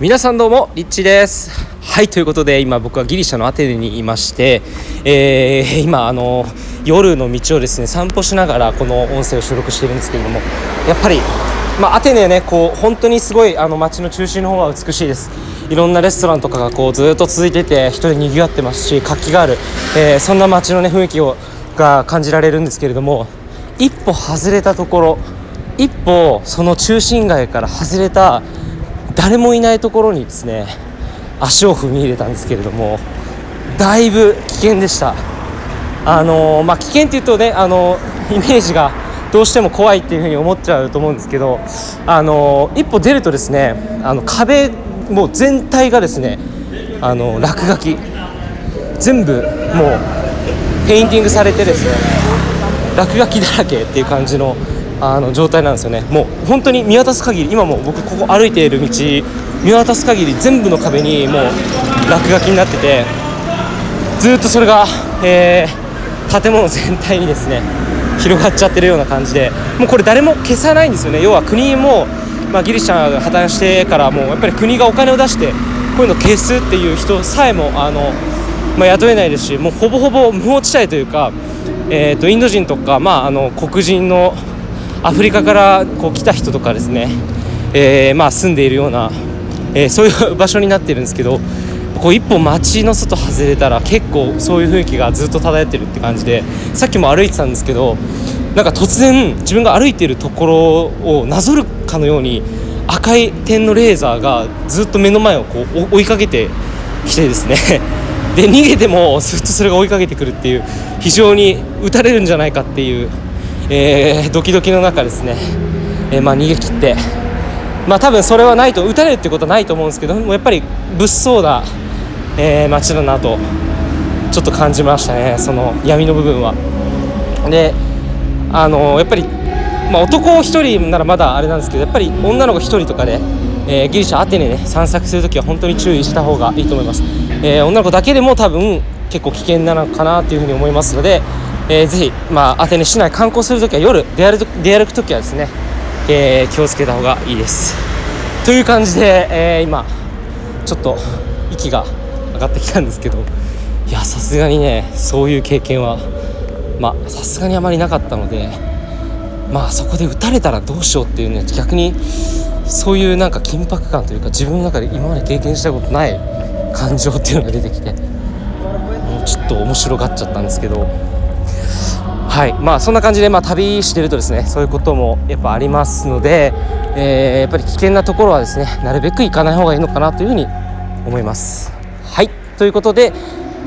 皆さんどうもリッチです。はいということで今僕はギリシャのアテネにいまして、えー、今あの夜の道をですね散歩しながらこの音声を収録しているんですけれどもやっぱり、まあ、アテネねこう本当にすごいあの街の中心の方は美しいです。いろんなレストランとかがこうずっと続いてて人でにぎわってますし活気がある、えー、そんな街のね雰囲気をが感じられるんですけれども一歩外れたところ一歩その中心街から外れた誰もいないところにですね足を踏み入れたんですけれどもだいぶ危険でした。あのまあ、危険っていうとねあのイメージがどうしても怖いっていうふうに思っちゃうと思うんですけどあの一歩出るとですねあの壁もう全体がですねあの落書き。全部もうペインティングされてですね落書きだらけっていう感じのあの状態なんですよね。もう本当に見渡す限り今も僕ここ歩いている道見渡す限り全部の壁にもう落書きになっててずっとそれが、えー、建物全体にですね広がっちゃってるような感じでもうこれ誰も消さないんですよね。要は国も、まあ、ギリシャが破綻してからもうやっぱり国がお金を出してこういうの消すっていう人さえもあの、まあ、雇えないですしもうほぼほぼ無法地帯というか、えーとインド人とか、まあ、あの黒人のアフリカからこう来た人とかですね、えー、まあ住んでいるような、えー、そういう場所になってるんですけどこう一歩街の外外れたら結構そういう雰囲気がずっと漂ってるって感じでさっきも歩いてたんですけどなんか突然自分が歩いているところをなぞるかのように赤い点のレーザーがずっと目の前をこう追いかけてきてですね。で逃げてもずっとそれが追いかけてくるっていう非常に撃たれるんじゃないかっていうえー、ドキドキの中ですね、えー、まあ、逃げ切って、まあ、多分それはないと打たれるってことはないと思うんですけどもやっぱり物騒な、えー、街だなとちょっと感じましたね。その闇の部分は。であのやっぱり、まあ、男1人ならまだあれなんですけどやっぱり女の子1人とかで、えー、ギリシャアテネね散策するときは本当に注意した方がいいと思います、え、女の子だけでも多分結構危険なのかなというふうに思いますので、えー、ぜひ、まあ、アテネ市内観光するときは夜出歩出歩くときはですね、えー、気をつけた方がいいです。という感じで、えー、今ちょっと息が上がってきたんですけどいやさすがにねそういう経験はまあさすがにあまりなかったのでまあそこで撃たれたらどうしようっていうね逆にそういうなんか緊迫感というか自分の中で今まで経験したことない感情っていうのが出てきてちょっと面白がっちゃったんですけど。はい。まあそんな感じで、まあ、旅してるとですねそういうこともやっぱありますので、えー、やっぱり危険なところはですねなるべく行かない方がいいのかなというふうに思います。はい。ということで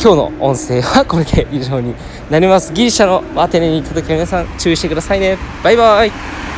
今日の音声はこれで以上になります。ギリシャのアテネに行った時は皆さん注意してくださいね。バイバイ。